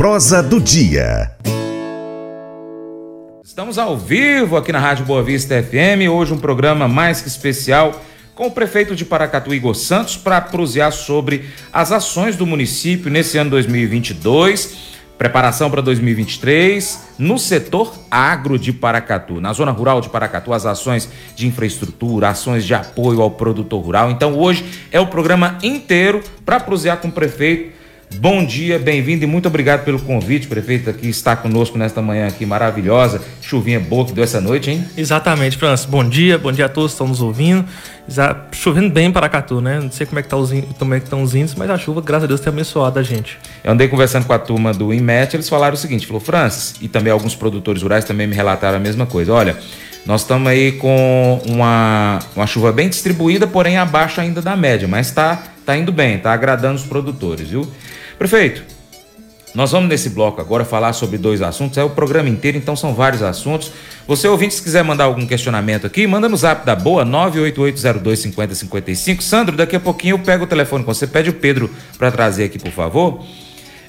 Prosa do dia. Estamos ao vivo aqui na Rádio Boa Vista FM. Hoje um programa mais que especial com o prefeito de Paracatu, Igor Santos, para prosear sobre as ações do município nesse ano 2022 Preparação para 2023 no setor agro de Paracatu, na zona rural de Paracatu, as ações de infraestrutura, ações de apoio ao produtor rural. Então hoje é o programa inteiro para prosear com o prefeito Bom dia, bem-vindo e muito obrigado pelo convite, prefeito, aqui está conosco nesta manhã aqui maravilhosa. Chuvinha boa que deu essa noite, hein? Exatamente, Francis. Bom dia, bom dia a todos que estão nos ouvindo. Chovendo bem em Paracatu, né? Não sei como é que, tá os, como é que estão os índices, mas a chuva, graças a Deus, tem abençoado a gente. Eu andei conversando com a turma do INMET, eles falaram o seguinte, falou, Francis, e também alguns produtores rurais também me relataram a mesma coisa. Olha, nós estamos aí com uma, uma chuva bem distribuída, porém abaixo ainda da média, mas está tá indo bem, está agradando os produtores, viu? Prefeito, nós vamos nesse bloco agora falar sobre dois assuntos, é o programa inteiro, então são vários assuntos. Você ouvinte, se quiser mandar algum questionamento aqui, manda no zap da boa, 988025055. Sandro, daqui a pouquinho eu pego o telefone com você, pede o Pedro para trazer aqui, por favor.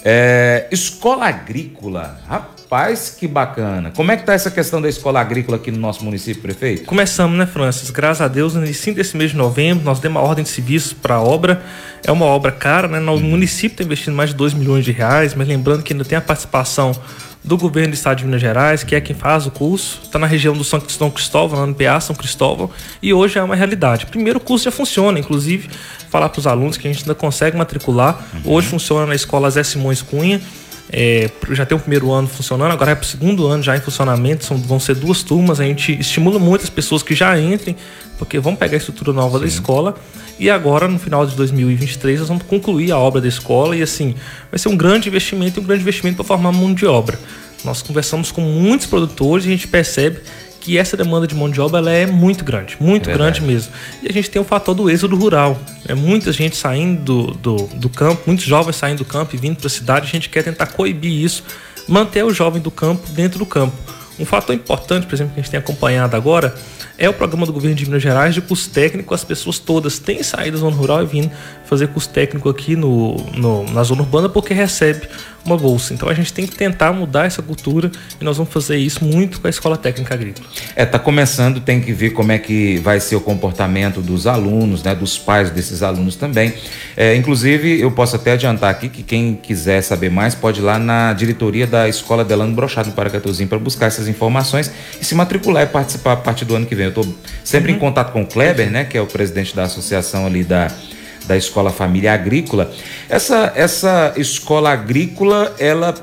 É, escola agrícola, rapaz, que bacana. Como é que tá essa questão da escola agrícola aqui no nosso município, prefeito? Começamos, né, Francis? Graças a Deus, no início desse mês de novembro, nós demos uma ordem de serviço para a obra. É uma obra cara, né? O município está investindo mais de 2 milhões de reais, mas lembrando que ainda tem a participação do governo do estado de Minas Gerais, que é quem faz o curso, está na região do São Cristóvão, lá no PA São Cristóvão, e hoje é uma realidade. Primeiro, o curso já funciona, inclusive, falar para os alunos que a gente ainda consegue matricular. Uhum. Hoje funciona na escola Zé Simões Cunha, é, já tem o primeiro ano funcionando, agora é para o segundo ano já em funcionamento, são, vão ser duas turmas, a gente estimula muitas pessoas que já entrem, porque vão pegar a estrutura nova Sim. da escola, e agora no final de 2023 nós vamos concluir a obra da escola, e assim, vai ser um grande investimento e um grande investimento para formar mão de obra. Nós conversamos com muitos produtores e a gente percebe que essa demanda de mão de obra ela é muito grande, muito é grande mesmo. E a gente tem o fator do êxodo rural. É muita gente saindo do, do, do campo, muitos jovens saindo do campo e vindo para a cidade. A gente quer tentar coibir isso, manter o jovem do campo dentro do campo. Um fator importante, por exemplo, que a gente tem acompanhado agora é o programa do governo de Minas Gerais de curso técnico. As pessoas todas têm saído da zona rural e vindo fazer curso técnico aqui no, no, na zona urbana porque recebe uma bolsa. Então a gente tem que tentar mudar essa cultura e nós vamos fazer isso muito com a Escola Técnica Agrícola. É, tá começando, tem que ver como é que vai ser o comportamento dos alunos, né, dos pais desses alunos também. É, inclusive, eu posso até adiantar aqui que quem quiser saber mais pode ir lá na diretoria da Escola Delano Brochado no Paracatuzinho para buscar essas informações e se matricular e participar a partir do ano que vem. Eu estou sempre uhum. em contato com o Kleber, né, que é o presidente da associação ali da da Escola Família Agrícola. Essa, essa escola agrícola, ela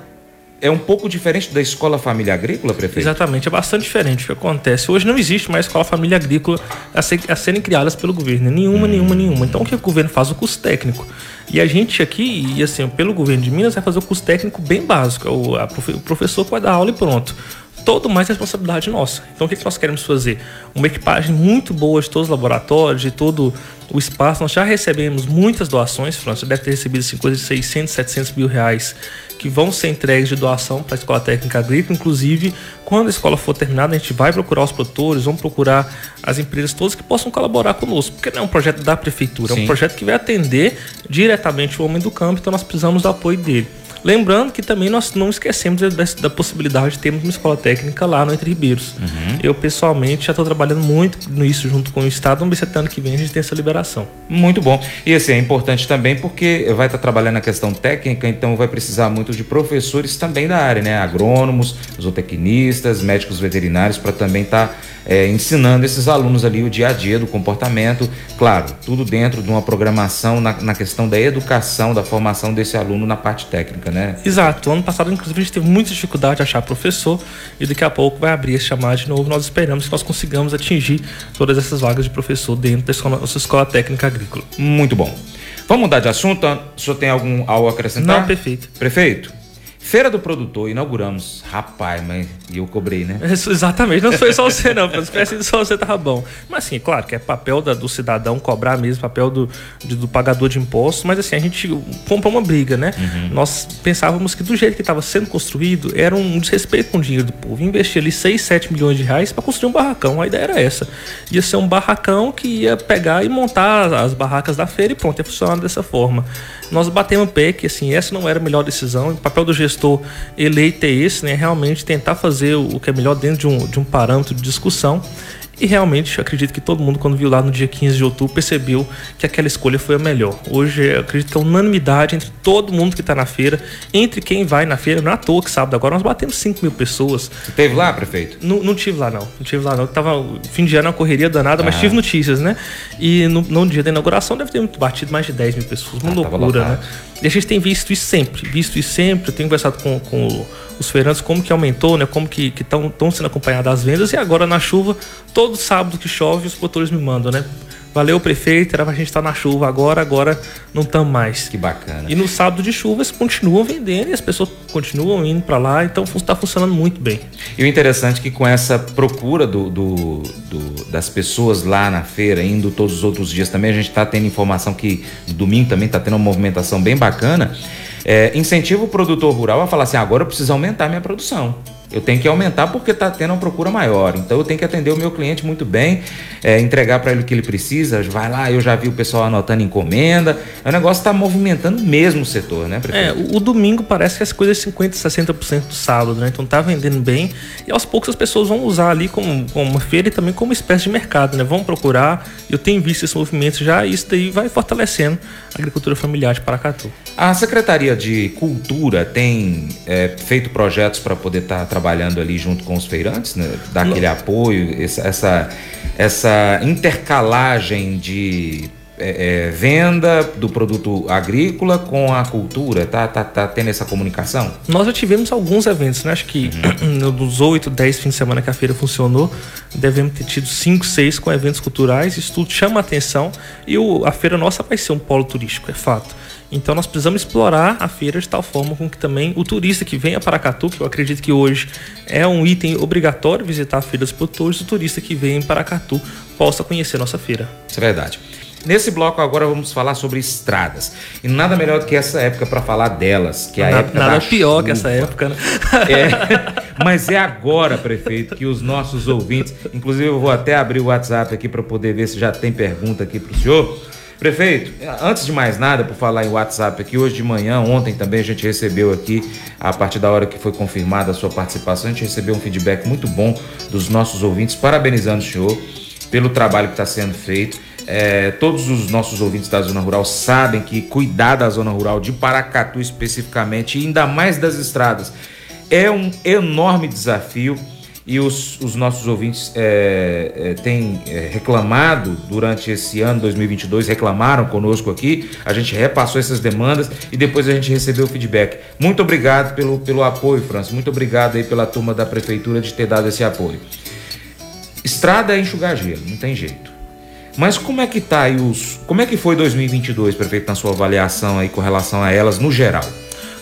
é um pouco diferente da escola família agrícola, prefeito? Exatamente, é bastante diferente. O que acontece? Hoje não existe mais escola família agrícola a, ser, a serem criadas pelo governo. Nenhuma, hum. nenhuma, nenhuma. Então o que o governo faz? O curso técnico. E a gente aqui, e assim, pelo governo de Minas, vai fazer o curso técnico bem básico. O, a, o professor vai dar aula e pronto todo mais responsabilidade nossa. Então o que, que nós queremos fazer? Uma equipagem muito boa de todos os laboratórios, de todo o espaço. Nós já recebemos muitas doações, França deve ter recebido assim, coisa de 600, 700 mil reais que vão ser entregues de doação para a Escola Técnica Agrícola. Inclusive, quando a escola for terminada, a gente vai procurar os produtores, vamos procurar as empresas todas que possam colaborar conosco, porque não é um projeto da prefeitura, Sim. é um projeto que vai atender diretamente o homem do campo, então nós precisamos do apoio dele. Lembrando que também nós não esquecemos da, da possibilidade de termos uma escola técnica lá no Entre Ribeiros. Uhum. Eu, pessoalmente, já estou trabalhando muito nisso junto com o Estado. Vamos ver se ano que vem a gente tem essa liberação. Muito bom. E assim, é importante também porque vai estar trabalhando na questão técnica, então vai precisar muito de professores também da área, né? Agrônomos, zootecnistas, médicos veterinários, para também estar. Tá é, ensinando esses alunos ali o dia a dia do comportamento, claro, tudo dentro de uma programação na, na questão da educação, da formação desse aluno na parte técnica, né? Exato. Ano passado, inclusive, a gente teve muita dificuldade de achar professor e daqui a pouco vai abrir esse chamado de novo. Nós esperamos que nós consigamos atingir todas essas vagas de professor dentro da escola, nossa escola técnica agrícola. Muito bom. Vamos mudar de assunto? O senhor tem algum algo a acrescentar? Não, perfeito. Prefeito? Feira do Produtor, inauguramos. Rapaz, mas eu cobrei, né? Isso, exatamente, não foi só você, não. Se só você tava bom. Mas assim, claro que é papel da, do cidadão cobrar mesmo, papel do, de, do pagador de impostos, mas assim, a gente comprou uma briga, né? Uhum. Nós pensávamos que do jeito que estava sendo construído, era um desrespeito com o dinheiro do povo. Investir ali 6, 7 milhões de reais para construir um barracão. A ideia era essa. Ia ser um barracão que ia pegar e montar as barracas da feira e pronto, ia funcionar dessa forma. Nós batemos o pé que assim, essa não era a melhor decisão. O papel do gestor eleito é esse, né? Realmente tentar fazer o que é melhor dentro de um, de um parâmetro de discussão e realmente, eu acredito que todo mundo, quando viu lá no dia 15 de outubro, percebeu que aquela escolha foi a melhor. Hoje, acredito que é unanimidade entre todo mundo que está na feira, entre quem vai na feira. Não é à toa que sábado agora nós batemos 5 mil pessoas. Você teve lá, prefeito? Não, não tive lá, não. Não tive lá, não. Tava fim de ano, uma correria danada, ah. mas tive notícias, né? E no, no, dia da inauguração deve ter batido mais de 10 mil pessoas. Uma ah, loucura, né? E a gente tem visto isso sempre, visto isso sempre. Eu tenho conversado com, com os feirantes, como que aumentou, né? Como que estão sendo acompanhadas as vendas. E agora na chuva, todo sábado que chove, os produtores me mandam, né? Valeu, prefeito, era pra gente estar tá na chuva agora, agora não estamos mais. Que bacana. E no sábado de chuva eles continuam vendendo e as pessoas continuam indo para lá, então está funcionando muito bem. E o interessante é que com essa procura do, do, do, das pessoas lá na feira, indo todos os outros dias também, a gente está tendo informação que no domingo também está tendo uma movimentação bem bacana. É, incentiva o produtor rural a falar assim: agora eu preciso aumentar minha produção. Eu tenho que aumentar porque está tendo uma procura maior. Então eu tenho que atender o meu cliente muito bem, é, entregar para ele o que ele precisa. Vai lá, eu já vi o pessoal anotando encomenda. O negócio está movimentando mesmo o setor, né, prefeito? É, o, o, domingo parece que as coisas 50%, 60% do sábado, né? Então tá vendendo bem. E aos poucos as pessoas vão usar ali como, como uma feira e também como espécie de mercado, né? Vão procurar. Eu tenho visto esse movimento já e isso daí vai fortalecendo a agricultura familiar de Paracatu. A Secretaria de Cultura tem é, feito projetos para poder estar tá trabalhando ali junto com os feirantes, né? dar aquele apoio, essa, essa intercalagem de é, é, venda do produto agrícola com a cultura, tá, tá, tá tendo essa comunicação? Nós já tivemos alguns eventos, né? Acho que uhum. dos 8, 10 fins de semana que a feira funcionou, devemos ter tido 5, 6 com eventos culturais, isso tudo chama atenção e o, a feira nossa vai ser um polo turístico, é fato. Então nós precisamos explorar a feira de tal forma com que também o turista que vem a Paracatu, que eu acredito que hoje é um item obrigatório visitar a feira dos produtores, o turista que vem em Paracatu possa conhecer nossa feira. Isso é verdade. Nesse bloco agora vamos falar sobre estradas. E nada melhor do que essa época para falar delas, que é a nada, época nada da pior chuva. que essa época, né? É, mas é agora, prefeito, que os nossos ouvintes, inclusive eu vou até abrir o WhatsApp aqui para poder ver se já tem pergunta aqui para o senhor. Prefeito, antes de mais nada, por falar em WhatsApp aqui, hoje de manhã, ontem também a gente recebeu aqui, a partir da hora que foi confirmada a sua participação, a gente recebeu um feedback muito bom dos nossos ouvintes, parabenizando o senhor pelo trabalho que está sendo feito. É, todos os nossos ouvintes da zona rural sabem que cuidar da zona rural de Paracatu especificamente, e ainda mais das estradas, é um enorme desafio e os, os nossos ouvintes é, é, têm é, reclamado durante esse ano 2022, reclamaram conosco aqui, a gente repassou essas demandas e depois a gente recebeu o feedback. Muito obrigado pelo, pelo apoio, França, muito obrigado aí pela turma da prefeitura de ter dado esse apoio. Estrada é enxugar gelo, não tem jeito. Mas como é que tá aí os. Como é que foi 2022, prefeito, na sua avaliação aí com relação a elas no geral?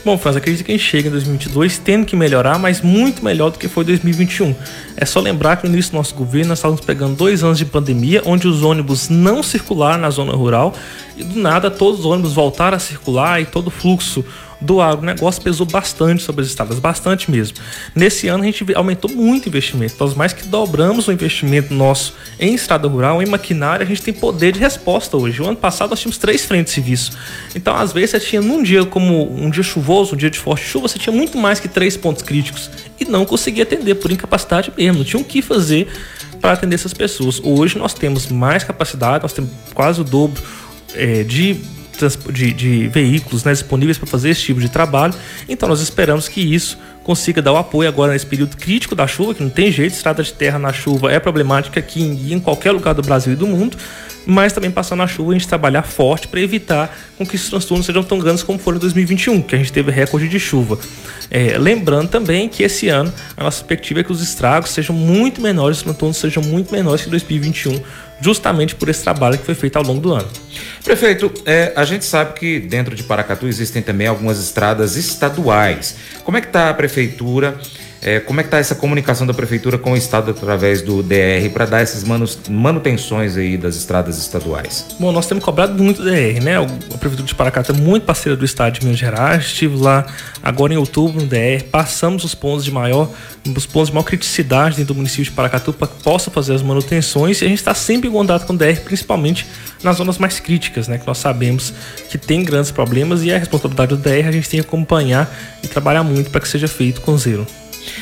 Bom, Franz, acredito que a gente chega em 2022 tendo que melhorar, mas muito melhor do que foi 2021. É só lembrar que no início do nosso governo nós estávamos pegando dois anos de pandemia, onde os ônibus não circularam na zona rural e do nada todos os ônibus voltaram a circular e todo o fluxo do agronegócio pesou bastante sobre as estradas, bastante mesmo. Nesse ano a gente aumentou muito o investimento, nós mais que dobramos o investimento nosso em estrada rural, em maquinária, a gente tem poder de resposta hoje. O ano passado nós tínhamos três frentes de serviço. Então, às vezes, você tinha num dia como um dia chuvoso, um dia de forte chuva, você tinha muito mais que três pontos críticos e não conseguia atender por incapacidade mesmo, não tinha o que fazer para atender essas pessoas. Hoje nós temos mais capacidade, nós temos quase o dobro é, de de, de veículos né, disponíveis para fazer esse tipo de trabalho. Então nós esperamos que isso consiga dar o apoio agora nesse período crítico da chuva, que não tem jeito, estrada de terra na chuva é problemática aqui em, em qualquer lugar do Brasil e do mundo, mas também passando na chuva a gente trabalhar forte para evitar com que esses transtornos sejam tão grandes como foram em 2021, que a gente teve recorde de chuva. É, lembrando também que esse ano a nossa perspectiva é que os estragos sejam muito menores, os transtornos sejam muito menores que 2021, justamente por esse trabalho que foi feito ao longo do ano. Prefeito, é, a gente sabe que dentro de Paracatu existem também algumas estradas estaduais. Como é que está a prefeitura É, como é que está essa comunicação da prefeitura com o estado através do DR para dar essas manutenções aí das estradas estaduais? Bom, nós temos cobrado muito DR, né? A prefeitura de Paracatu é muito parceira do estado de Minas Gerais. Estive lá agora em outubro no DR, passamos os pontos de maior, os pontos de maior criticidade dentro do município de Paracatu para que possa fazer as manutenções e a gente está sempre em contato com o DR, principalmente nas zonas mais críticas, né? Que nós sabemos que tem grandes problemas e a responsabilidade do DR a gente tem que acompanhar e trabalhar muito para que seja feito com zero.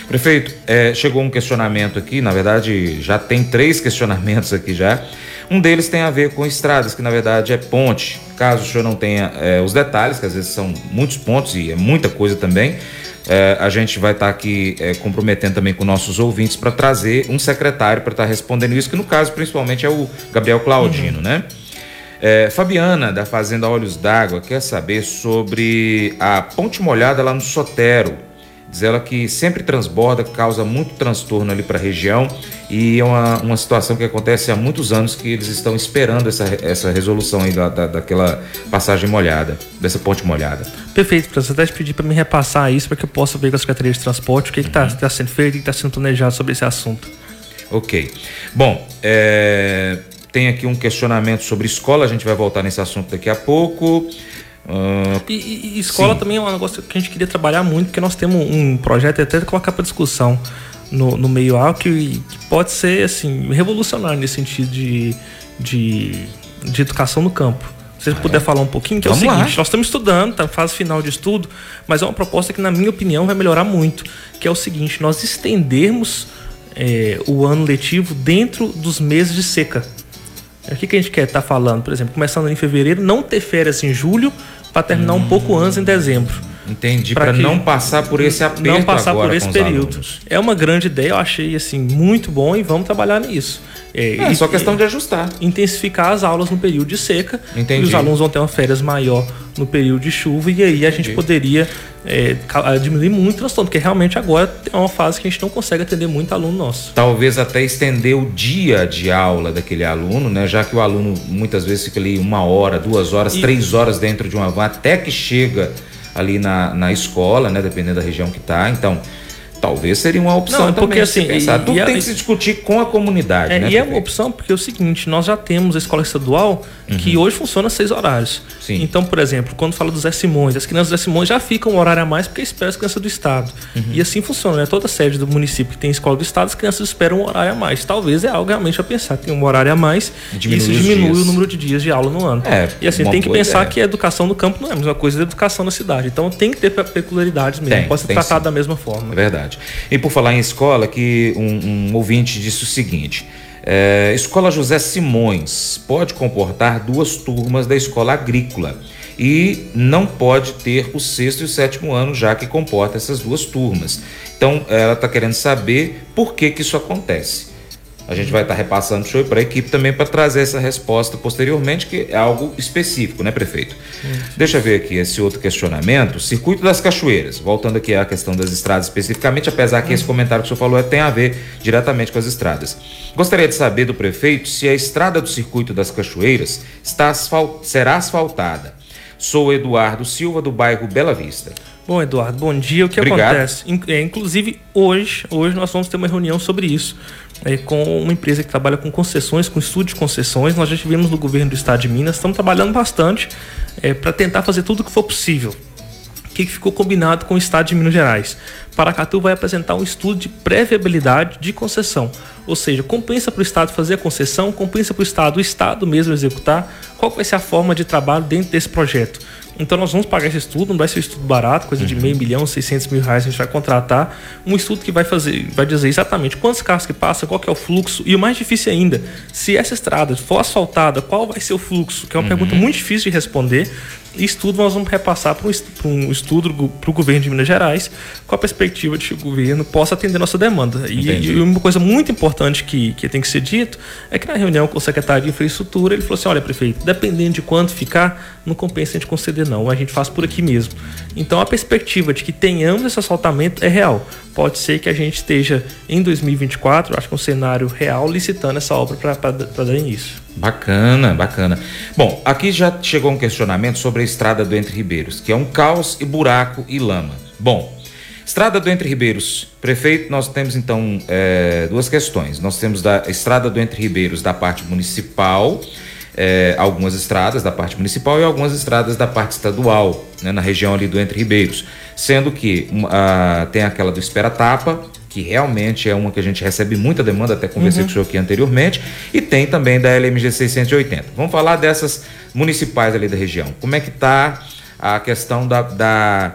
Prefeito, é, chegou um questionamento aqui, na verdade já tem três questionamentos aqui já. Um deles tem a ver com estradas, que na verdade é ponte. Caso o senhor não tenha é, os detalhes, que às vezes são muitos pontos e é muita coisa também, é, a gente vai estar tá aqui é, comprometendo também com nossos ouvintes para trazer um secretário para estar tá respondendo isso, que no caso principalmente é o Gabriel Claudino, uhum. né? É, Fabiana, da Fazenda Olhos d'Água, quer saber sobre a ponte molhada lá no Sotero. Diz ela que sempre transborda, causa muito transtorno ali para a região e é uma, uma situação que acontece há muitos anos que eles estão esperando essa, essa resolução aí da, da daquela passagem molhada, dessa ponte molhada. Perfeito, Você até te pedir para me repassar isso para que eu possa ver com a Secretaria de Transporte o que está uhum. tá sendo feito, o que está sendo planejado sobre esse assunto. Ok. Bom, é, tem aqui um questionamento sobre escola, a gente vai voltar nesse assunto daqui a pouco. Uh, e, e, escola sim. também é um negócio que a gente queria trabalhar muito, porque nós temos um projeto até colocar para discussão no, no meio alto que, que, pode ser assim revolucionário nesse sentido de, de, de educação no campo. Se você ah, puder é? falar um pouquinho, que Vamos é o seguinte, lá. nós estamos estudando, tá fase final de estudo, mas é uma proposta que, na minha opinião, vai melhorar muito, que é o seguinte, nós estendermos é, o ano letivo dentro dos meses de seca. O que, que a gente quer estar tá falando? Por exemplo, começando em fevereiro, não ter férias em julho para terminar hum. um pouco antes em dezembro. Entendi, para não passar por esse aperto Não passar por esse período. É uma grande ideia, eu achei assim muito bom e vamos trabalhar nisso. É, é só questão de ajustar. Intensificar as aulas no período de seca. Entendi. E os alunos vão ter uma férias maior no período de chuva e aí a gente poderia é, diminuir muito o transtorno, porque realmente agora é uma fase que a gente não consegue atender muito aluno nosso. Talvez até estender o dia de aula daquele aluno, né? Já que o aluno muitas vezes fica ali uma hora, duas horas, e... três horas dentro de uma van até que chega ali na, na escola, né? Dependendo da região que está. Então, talvez seria uma opção não, porque, assim, pensar. Tudo tem que se discutir com a comunidade. É, né, e é uma opção porque é o seguinte, nós já temos a escola estadual uhum. que hoje funciona seis horários. Sim. Então, por exemplo, quando fala dos Zé Simões, as crianças do Zé Simões já ficam um horário a mais porque esperam as crianças do Estado. Uhum. E assim funciona, né? Toda sede do município que tem escola do Estado, as crianças esperam um horário a mais. Talvez é algo realmente a pensar, tem um horário a mais diminui e isso diminui dias. o número de dias de aula no ano. É, e assim, tem que pensar ideia. que a educação no campo não é a mesma coisa da educação na cidade. Então tem que ter peculiaridades mesmo, tem, pode ser tratado da mesma forma. É verdade. E por falar em escola, que um, um ouvinte disse o seguinte: é, Escola José Simões pode comportar duas turmas da escola agrícola e não pode ter o sexto e o sétimo ano, já que comporta essas duas turmas. Então, ela está querendo saber por que, que isso acontece. A gente vai estar repassando o show para a equipe também para trazer essa resposta posteriormente, que é algo específico, né, prefeito? Deixa eu ver aqui esse outro questionamento. Circuito das Cachoeiras, voltando aqui à questão das estradas especificamente, apesar que esse comentário que o senhor falou tem a ver diretamente com as estradas. Gostaria de saber do prefeito se a estrada do Circuito das Cachoeiras está asfalt... será asfaltada. Sou Eduardo Silva, do bairro Bela Vista. Bom, Eduardo, bom dia. O que Obrigado. acontece? É, inclusive, hoje, hoje nós vamos ter uma reunião sobre isso é, com uma empresa que trabalha com concessões, com estudo de concessões. Nós já tivemos no governo do estado de Minas, estamos trabalhando bastante é, para tentar fazer tudo o que for possível. O que ficou combinado com o estado de Minas Gerais? Paracatu vai apresentar um estudo de pré-viabilidade de concessão. Ou seja, compensa para o Estado fazer a concessão, compensa para o Estado, o Estado mesmo executar, qual vai ser a forma de trabalho dentro desse projeto. Então nós vamos pagar esse estudo, não vai ser um estudo barato, coisa de uhum. meio milhão, 600 mil reais, a gente vai contratar um estudo que vai fazer, vai dizer exatamente quantos carros que passam, qual que é o fluxo e o mais difícil ainda, se essa estrada for asfaltada, qual vai ser o fluxo? Que é uma uhum. pergunta muito difícil de responder estudo nós vamos repassar para um, estudo para o governo de Minas Gerais com a perspectiva de que o governo possa atender nossa demanda. E, e, uma coisa muito importante que, que tem que ser dito é que na reunião com o secretário de infraestrutura ele falou assim: olha, prefeito, dependendo de quanto ficar, não compensa a gente conceder, não. A gente faz por aqui mesmo. Então a perspectiva de que tenhamos esse assaltamento é real. Pode ser que a gente esteja em 2024, acho que é um cenário real, licitando essa obra para dar início. Bacana, bacana. Bom, aqui já chegou um questionamento sobre a estrada do Entre Ribeiros, que é um caos e buraco e lama. Bom, Estrada do Entre Ribeiros. Prefeito, nós temos então é, duas questões. Nós temos da Estrada do Entre Ribeiros da parte municipal, é, algumas estradas da parte municipal e algumas estradas da parte estadual, né, na região ali do Entre Ribeiros. Sendo que a, tem aquela do Espera Tapa, que realmente é uma que a gente recebe muita demanda, até conversei uhum. com o senhor aqui anteriormente, e tem também da LMG 680. Vamos falar dessas municipais ali da região. Como é que está a questão da, da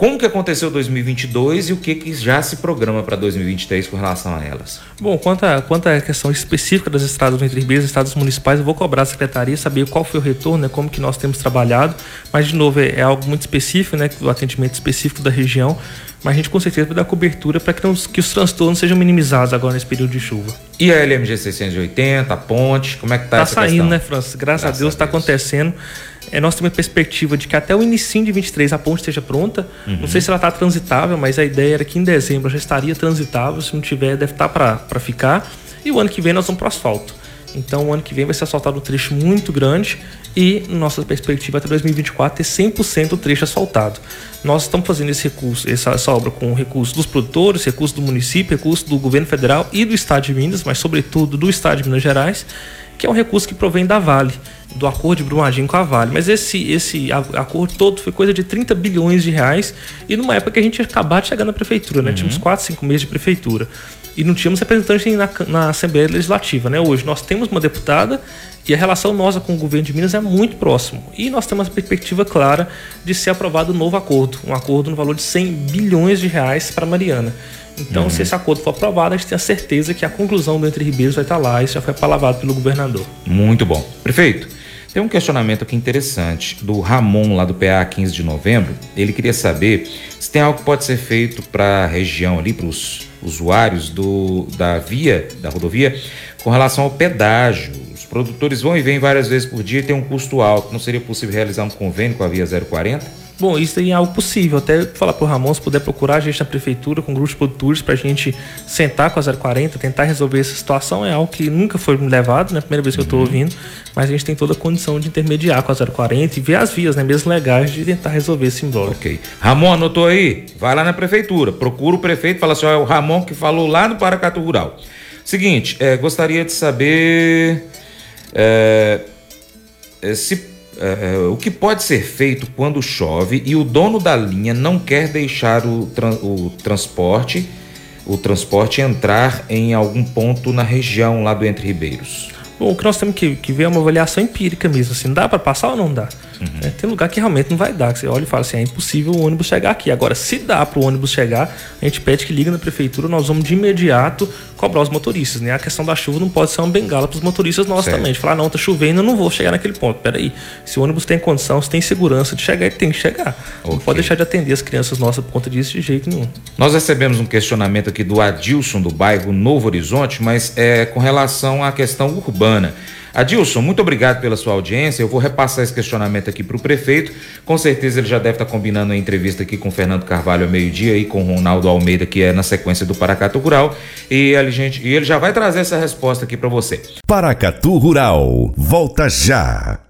como que aconteceu 2022 e o que, que já se programa para 2023 com relação a elas? Bom, quanto, a, quanto à questão específica das estradas do Entre Ribeiros, estados municipais, eu vou cobrar a secretaria, saber qual foi o retorno, né, como que nós temos trabalhado, mas de novo é, é algo muito específico, né, o atendimento específico da região, mas a gente com certeza vai dar cobertura para que, que os transtornos sejam minimizados agora nesse período de chuva. E a LMG 680, a ponte, como é que está tá essa saindo, questão? né, Francis? Graças, Graças a Deus está acontecendo é, nós temos a perspectiva de que até o início de 23 a ponte esteja pronta. Uhum. Não sei se ela está transitável, mas a ideia era que em dezembro já estaria transitável. Se não tiver, deve estar tá para ficar. E o ano que vem nós vamos para o asfalto. Então, o ano que vem vai ser asfaltado um trecho muito grande e nossa perspectiva até 2024 é 100% o trecho asfaltado. Nós estamos fazendo esse recurso, essa, essa obra com recurso dos produtores, recurso do município, recurso do governo federal e do estado de Minas, mas sobretudo do estado de Minas Gerais que é um recurso que provém da Vale, do acordo de Brumadinho com a Vale. Mas esse, esse acordo todo foi coisa de 30 bilhões de reais e numa época que a gente ia acabar de chegar na prefeitura, né? Uhum. Tínhamos 4, 5 meses de prefeitura. E não tínhamos representante na, na Assembleia Legislativa, né? Hoje nós temos uma deputada e a relação nossa com o governo de Minas é muito próximo. E nós temos a perspectiva clara de ser aprovado um novo acordo, um acordo no valor de 100 bilhões de reais para Mariana. Então, uhum. se esse acordo for aprovado, a gente tem a certeza que a conclusão do Entre Ribeiros vai estar lá. Isso já foi palavado pelo governador. Muito bom. Prefeito, tem um questionamento aqui interessante do Ramon, lá do PA 15 de novembro. Ele queria saber se tem algo que pode ser feito para a região ali, para os usuários do, da via, da rodovia, com relação ao pedágio. Os produtores vão e vêm várias vezes por dia e tem um custo alto. Não seria possível realizar um convênio com a via 040? Bom, isso é algo possível. Até falar para o Ramon, se puder procurar a gente na prefeitura com grupos de produtores para a gente sentar com a 040, tentar resolver essa situação. É algo que nunca foi levado, né? Primeira vez que uhum. eu estou ouvindo, mas a gente tem toda a condição de intermediar com a 040 e ver as vias, né? Mesmo legais, de tentar resolver esse imbróglio. Ok. Ramon, anotou aí? Vai lá na prefeitura, procura o prefeito, fala assim: ó, é o Ramon que falou lá no Paracatu Rural. Seguinte, é, gostaria de saber. É, se é, o que pode ser feito quando chove e o dono da linha não quer deixar o, o transporte o transporte entrar em algum ponto na região lá do Entre Ribeiros? Bom, o que nós temos que, que ver é uma avaliação empírica mesmo, assim, dá para passar ou não dá? Uhum. É, tem lugar que realmente não vai dar, que você olha e fala assim, é impossível o ônibus chegar aqui. Agora, se dá para o ônibus chegar, a gente pede que liga na prefeitura, nós vamos de imediato cobrar os motoristas, né? A questão da chuva não pode ser uma bengala para os motoristas nossos certo. também. De falar, não, tá chovendo, eu não vou chegar naquele ponto. Peraí, se o ônibus tem condição, se tem segurança de chegar, ele tem que chegar. Okay. Não pode deixar de atender as crianças nossas por conta disso de jeito nenhum. Nós recebemos um questionamento aqui do Adilson do bairro Novo Horizonte, mas é com relação à questão urbana. Adilson, muito obrigado pela sua audiência. Eu vou repassar esse questionamento aqui para o prefeito. Com certeza ele já deve estar tá combinando a entrevista aqui com Fernando Carvalho ao meio-dia e com Ronaldo Almeida, que é na sequência do Paracato Rural. E, a gente, e ele já vai trazer essa resposta aqui para você. Paracatu Rural, volta já.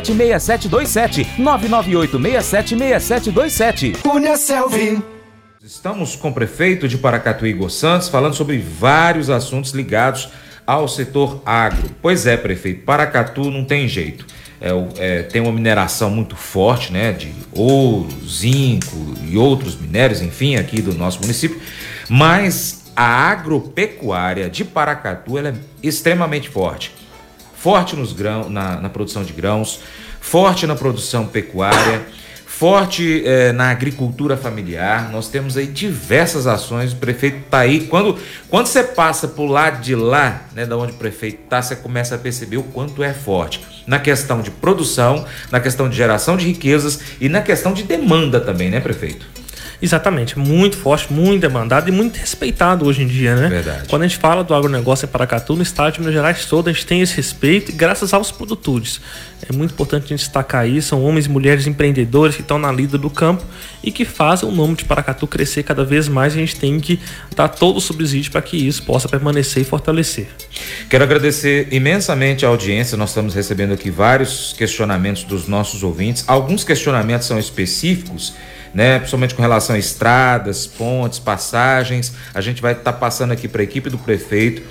998676727. 998676727. Cunha Selvi. Estamos com o prefeito de Paracatu, Igor Santos, falando sobre vários assuntos ligados ao setor agro. Pois é, prefeito, Paracatu não tem jeito. É, é, tem uma mineração muito forte, né, de ouro, zinco e outros minérios, enfim, aqui do nosso município, mas a agropecuária de Paracatu ela é extremamente forte forte nos na, na produção de grãos, forte na produção pecuária, forte eh, na agricultura familiar. Nós temos aí diversas ações. O prefeito está aí. Quando, quando você passa por lado de lá, né, da onde o prefeito está, você começa a perceber o quanto é forte na questão de produção, na questão de geração de riquezas e na questão de demanda também, né, prefeito? Exatamente, muito forte, muito demandado e muito respeitado hoje em dia, né? Verdade. Quando a gente fala do agronegócio em Paracatu, no estado de Minas Gerais todo, a gente tem esse respeito graças aos produtores. É muito importante a gente destacar isso, são homens e mulheres empreendedores que estão na lida do campo e que fazem o nome de Paracatu crescer cada vez mais. A gente tem que dar todo o subsídio para que isso possa permanecer e fortalecer. Quero agradecer imensamente a audiência. Nós estamos recebendo aqui vários questionamentos dos nossos ouvintes. Alguns questionamentos são específicos né? Principalmente com relação a estradas, pontes, passagens. A gente vai estar tá passando aqui para a equipe do prefeito.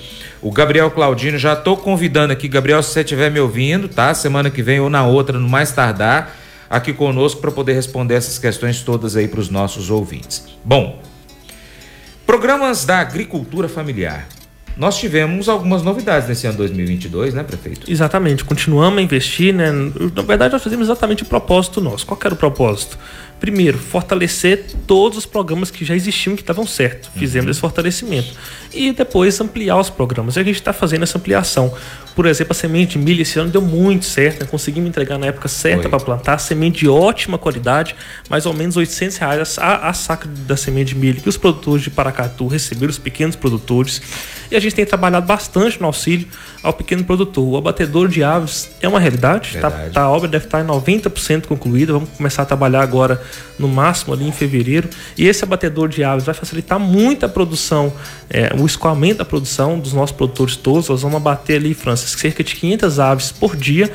O Gabriel Claudino, já estou convidando aqui, Gabriel, se você estiver me ouvindo, tá? Semana que vem ou na outra, no mais tardar, aqui conosco para poder responder essas questões todas aí para os nossos ouvintes. Bom, programas da agricultura familiar. Nós tivemos algumas novidades nesse ano 2022, né, prefeito? Exatamente, continuamos a investir, né? Na verdade, nós fazemos exatamente o propósito nosso. Qual era o propósito? Primeiro, fortalecer todos os programas que já existiam que estavam certos. Fizemos uhum. esse fortalecimento. E depois ampliar os programas. E a gente está fazendo essa ampliação. Por exemplo, a semente de milho esse ano deu muito certo. Né? Conseguimos entregar na época certa para plantar. Semente de ótima qualidade, mais ou menos 800 reais a, a saca da semente de milho que os produtores de Paracatu receberam, os pequenos produtores. E a gente tem trabalhado bastante no auxílio ao pequeno produtor. O abatedor de aves é uma realidade. Tá, tá a obra deve estar em 90% concluída. Vamos começar a trabalhar agora no máximo ali em fevereiro. E esse abatedor de aves vai facilitar muito a produção, é, o escoamento da produção dos nossos produtores todos. Nós vamos abater ali, França, cerca de 500 aves por dia.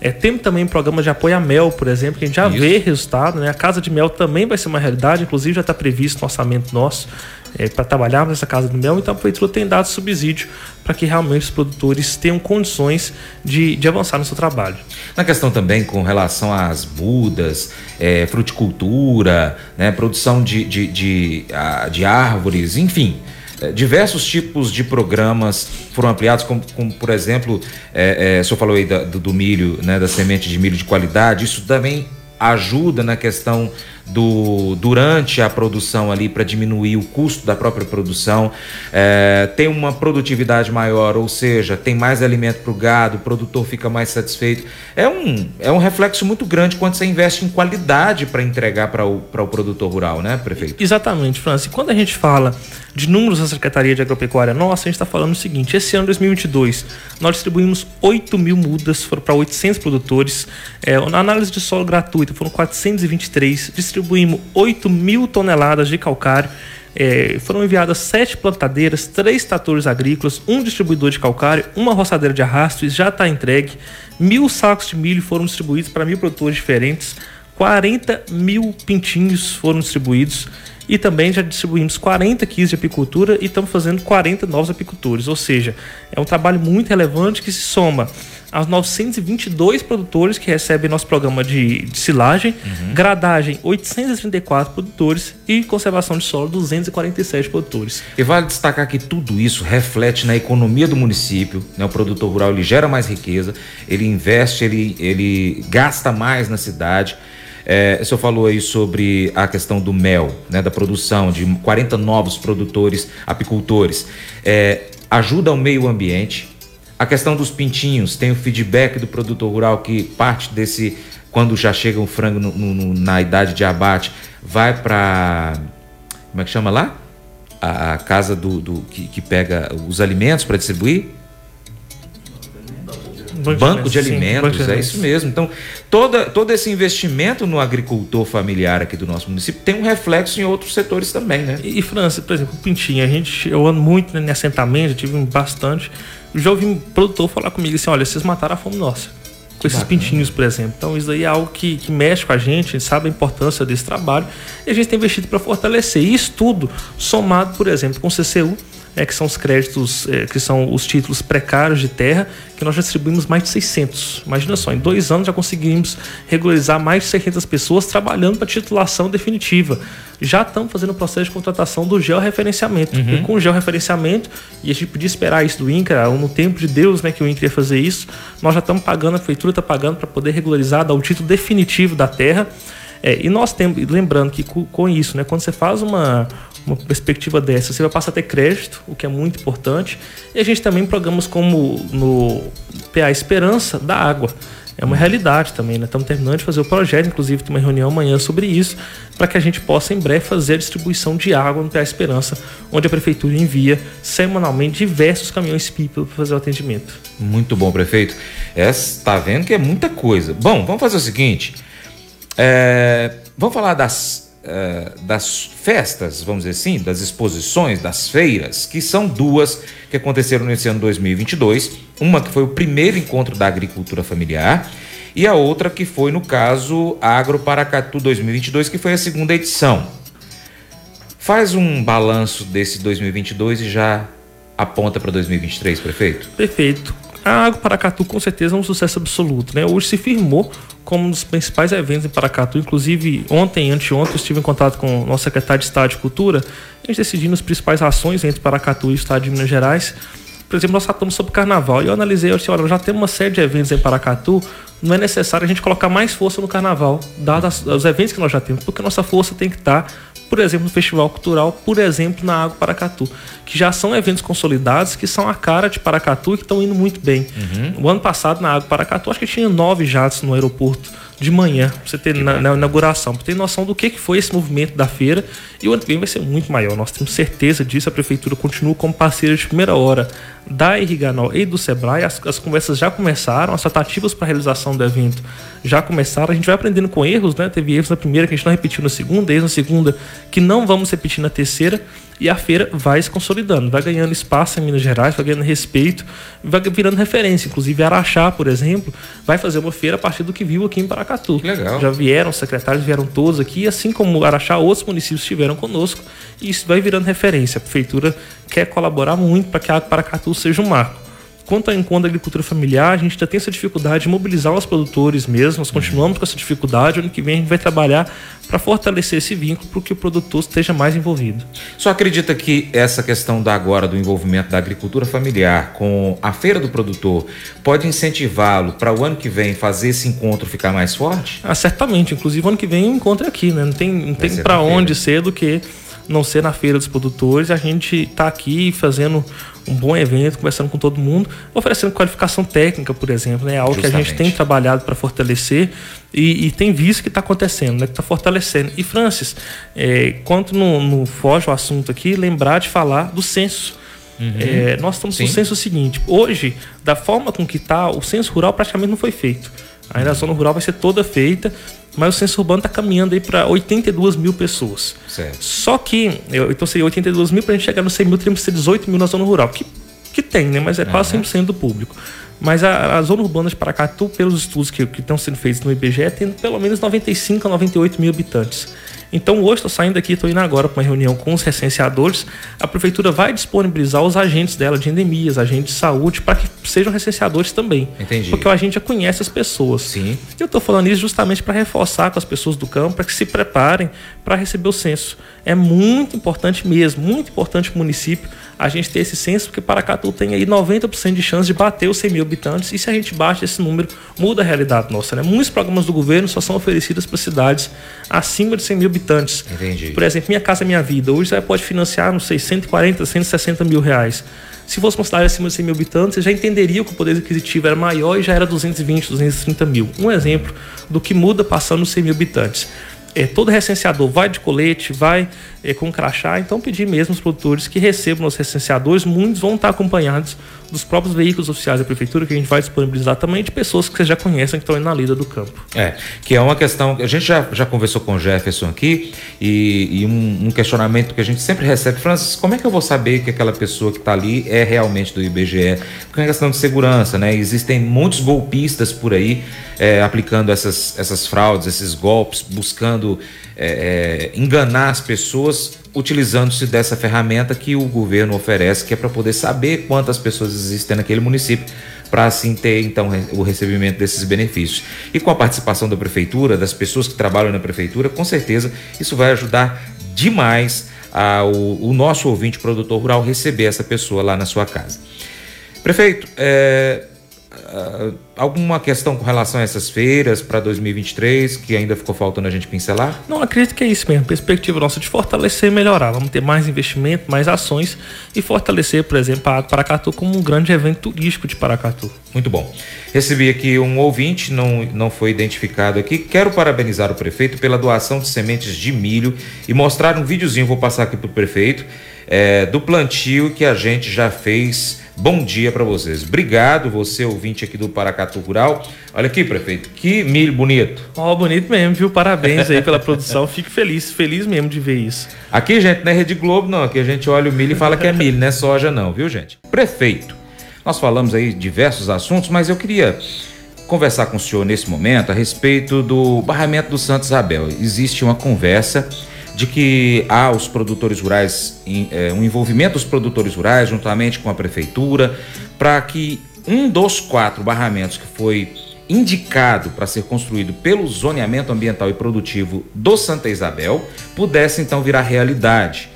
É, temos também programas de apoio à mel, por exemplo, que a gente já Isso. vê resultado. Né? A casa de mel também vai ser uma realidade, inclusive já está previsto no orçamento nosso é, para trabalhar nessa casa de mel, então a prefeitura tem dado subsídio para que realmente os produtores tenham condições de, de avançar no seu trabalho. Na questão também com relação às mudas, é, fruticultura, né, produção de, de, de, de árvores, enfim. É, diversos tipos de programas foram ampliados, como, como por exemplo, é, é, o senhor falou aí da, do, do milho, né, da semente de milho de qualidade, isso também ajuda na questão do durante a produção ali para diminuir o custo da própria produção, é, tem uma produtividade maior, ou seja, tem mais alimento para o gado, o produtor fica mais satisfeito. É um, é um reflexo muito grande quando você investe em qualidade para entregar para o, o produtor rural, né, prefeito? Exatamente, Francis. Quando a gente fala de números da Secretaria de Agropecuária nossa, a gente está falando o seguinte: esse ano 2022, nós distribuímos 8 mil mudas para 800 produtores. É, na análise de solo gratuita foram 423 distribuídos distribuímos 8 mil toneladas de calcário. É, foram enviadas sete plantadeiras, três tratores agrícolas, um distribuidor de calcário, uma roçadeira de arrasto e já está entregue. Mil sacos de milho foram distribuídos para mil produtores diferentes. 40 mil pintinhos foram distribuídos e também já distribuímos 40 quilos de apicultura e estamos fazendo 40 novos apicultores. Ou seja, é um trabalho muito relevante que se soma aos 922 produtores que recebem nosso programa de, de silagem, uhum. gradagem 834 produtores e conservação de solo 247 produtores. E vale destacar que tudo isso reflete na economia do município, né? O produtor rural ele gera mais riqueza, ele investe, ele, ele gasta mais na cidade. É, o senhor falou aí sobre a questão do mel, né, da produção de 40 novos produtores, apicultores. É, ajuda ao meio ambiente, a questão dos pintinhos, tem o feedback do produtor rural que parte desse, quando já chega o frango no, no, na idade de abate, vai para. Como é que chama lá? A, a casa do, do que, que, pega os alimentos para distribuir? Banco, banco de alimentos, sim, é isso mesmo. Então, toda, todo esse investimento no agricultor familiar aqui do nosso município tem um reflexo em outros setores também, né? E, e França, por exemplo, o Pintinho, a gente, eu ando muito né, em assentamento, tive bastante já ouvi um produtor falar comigo assim: olha, vocês mataram a fome nossa. Com esses bacana. pintinhos, por exemplo. Então, isso aí é algo que, que mexe com a gente, a gente sabe a importância desse trabalho e a gente tem investido para fortalecer. E isso tudo somado, por exemplo, com o CCU, é, que são os créditos, é, que são os títulos precários de terra, que nós já distribuímos mais de 600. Imagina só, em dois anos já conseguimos regularizar mais de 600 pessoas trabalhando para titulação definitiva. Já estamos fazendo o processo de contratação do georreferenciamento. Uhum. E com o georreferenciamento, e a gente podia esperar isso do INCRA, no tempo de Deus né, que o INCRA ia fazer isso, nós já estamos pagando, a prefeitura está pagando para poder regularizar, dar o título definitivo da terra. É, e nós temos, lembrando que com, com, isso, né, quando você faz uma, uma perspectiva dessa, você vai passar a ter crédito, o que é muito importante. E a gente também programas como no PA Esperança da água. é uma realidade também, né? Estamos terminando de fazer o projeto, inclusive tem uma reunião amanhã sobre isso, para que a gente possa em breve fazer a distribuição de água no PA Esperança, onde a prefeitura envia semanalmente diversos caminhões pipa para fazer o atendimento. Muito bom, prefeito. Está é, vendo que é muita coisa. Bom, vamos fazer o seguinte. É, vamos falar das eh, das festas, vamos dizer assim, das exposições, das feiras, que são duas que aconteceram nesse ano 2022. Uma que foi o primeiro encontro da agricultura familiar e a outra que foi, no caso, Agro Paracatu 2022, que foi a segunda edição. Faz um balanço desse 2022 e já aponta para 2023, prefeito? Perfeito. A Agro Paracatu com certeza é um sucesso absoluto, né? Hoje se firmou como um dos principais eventos em Paracatu. Inclusive, ontem anteontem, eu estive em contato com o nosso secretário de Estado de Cultura. A gente decidiu as principais ações entre Paracatu e o Estado de Minas Gerais. Por exemplo, nós tratamos sobre carnaval. E eu analisei, eu disse, olha, já temos uma série de eventos em Paracatu, não é necessário a gente colocar mais força no carnaval, dados os eventos que nós já temos, porque nossa força tem que estar por exemplo, no Festival Cultural, por exemplo, na Água Paracatu, que já são eventos consolidados, que são a cara de Paracatu e que estão indo muito bem. Uhum. O ano passado, na Água Paracatu, acho que tinha nove jatos no aeroporto de manhã, pra você ter na, na, inauguração, para ter noção do que, que foi esse movimento da feira. E o ano que vem vai ser muito maior, nós temos certeza disso. A prefeitura continua como parceira de primeira hora da Irriganol e do Sebrae. As, as conversas já começaram, as tratativas para realização do evento já começaram. A gente vai aprendendo com erros, né? Teve erros na primeira que a gente não repetiu na segunda, erros na segunda que não vamos repetir na terceira e a feira vai se consolidando, vai ganhando espaço em Minas Gerais, vai ganhando respeito, vai virando referência. Inclusive, Araxá, por exemplo, vai fazer uma feira a partir do que viu aqui em Paracatu. Legal. Já vieram, os secretários vieram todos aqui, assim como Araxá, outros municípios estiveram conosco, e isso vai virando referência. A prefeitura quer colaborar muito para que a Paracatu seja um marco. Quanto ao encontro da agricultura familiar, a gente ainda tem essa dificuldade de mobilizar os produtores mesmo, nós continuamos com essa dificuldade. Ano que vem a gente vai trabalhar para fortalecer esse vínculo para que o produtor esteja mais envolvido. Só acredita que essa questão da agora do envolvimento da agricultura familiar com a feira do produtor pode incentivá-lo para o ano que vem fazer esse encontro ficar mais forte? Ah, certamente. Inclusive, ano que vem o encontro é aqui, né? Não tem, não tem para onde ser do que não ser na feira dos produtores. A gente está aqui fazendo um bom evento, conversando com todo mundo, oferecendo qualificação técnica, por exemplo, né? Algo Justamente. que a gente tem trabalhado para fortalecer e, e, tem visto que está acontecendo, né? Que está fortalecendo. E Francis, é, quanto no, no foge o assunto aqui, lembrar de falar do censo. Uhum. É, nós estamos Sim. no censo seguinte. Hoje, da forma com que está, o censo rural praticamente não foi feito. Ainda a zona rural vai ser toda feita mas o censo urbano está caminhando aí para 82 mil pessoas. Certo. Só que, eu, então seria 82 mil para a gente chegar no 100 mil, teríamos que ser 18 mil na zona rural, que, que tem, né? Mas é quase uhum. 100% do público. Mas a, a, zona urbana de Paracatu, pelos estudos que, que estão sendo feitos no IBGE, tem pelo menos 95 a 98 mil habitantes. Então hoje estou saindo daqui, estou indo agora para uma reunião com os recenseadores. A prefeitura vai disponibilizar os agentes dela de endemias, agentes de saúde, para que sejam recenseadores também. Entendi. Porque o agente já conhece as pessoas. Sim. Eu estou falando isso justamente para reforçar com as pessoas do campo, para que se preparem para receber o censo. É muito importante mesmo, muito importante o município a gente ter esse censo, porque Paracatu tem aí 90% de chance de bater os 100 mil habitantes, e se a gente bate esse número, muda a realidade nossa. Né? Muitos programas do governo só são oferecidos para cidades acima de 100 mil habitantes. Entendi. Por exemplo, Minha Casa Minha Vida, hoje você pode financiar, não sei, 140, 160 mil reais. Se fosse uma cidade acima de 100 mil habitantes, você já entenderia que o poder aquisitivo era maior e já era 220, 230 mil. Um exemplo do que muda passando os 100 mil habitantes é, todo recenseador vai de colete, vai é, com crachá, então pedir mesmo os produtores que recebam os recenseadores, muitos vão estar acompanhados dos próprios veículos oficiais da prefeitura, que a gente vai disponibilizar também, de pessoas que vocês já conhecem que estão aí na lida do campo. É, que é uma questão, a gente já, já conversou com o Jefferson aqui, e, e um, um, questionamento que a gente sempre recebe, Francis, como é que eu vou saber que aquela pessoa que está ali é realmente do IBGE? Porque é uma questão de segurança, né? Existem muitos golpistas por aí é, aplicando essas, essas fraudes, esses golpes, buscando é, é, enganar as pessoas utilizando-se dessa ferramenta que o governo oferece, que é para poder saber quantas pessoas existem naquele município, para assim ter então o recebimento desses benefícios. E com a participação da prefeitura, das pessoas que trabalham na prefeitura, com certeza isso vai ajudar demais ao, o nosso ouvinte produtor rural receber essa pessoa lá na sua casa. Prefeito, é, uh, alguma questão com relação a essas feiras para 2023 que ainda ficou faltando a gente pincelar? Não, acredito que é isso mesmo. Perspectiva nossa de fortalecer e melhorar. Vamos ter mais investimento, mais ações e fortalecer, por exemplo, a Paracatu como um grande evento turístico de Paracatu. Muito bom. Recebi aqui um ouvinte, não, não foi identificado aqui. Quero parabenizar o prefeito pela doação de sementes de milho e mostrar um videozinho, vou passar aqui para o prefeito, é, do plantio que a gente já fez Bom dia para vocês. Obrigado, você ouvinte aqui do Paracatu Rural. Olha aqui, prefeito, que milho bonito. Ó, oh, bonito mesmo, viu? Parabéns aí pela produção. Fico feliz, feliz mesmo de ver isso. Aqui, gente, não é Rede Globo, não. Aqui a gente olha o milho e fala que é milho, não é soja, não, viu, gente? Prefeito, nós falamos aí diversos assuntos, mas eu queria conversar com o senhor nesse momento a respeito do barramento do Santo Isabel. Existe uma conversa de que há os produtores rurais, é, um envolvimento dos produtores rurais juntamente com a prefeitura, para que um dos quatro barramentos que foi indicado para ser construído pelo zoneamento ambiental e produtivo do Santa Isabel pudesse então virar realidade.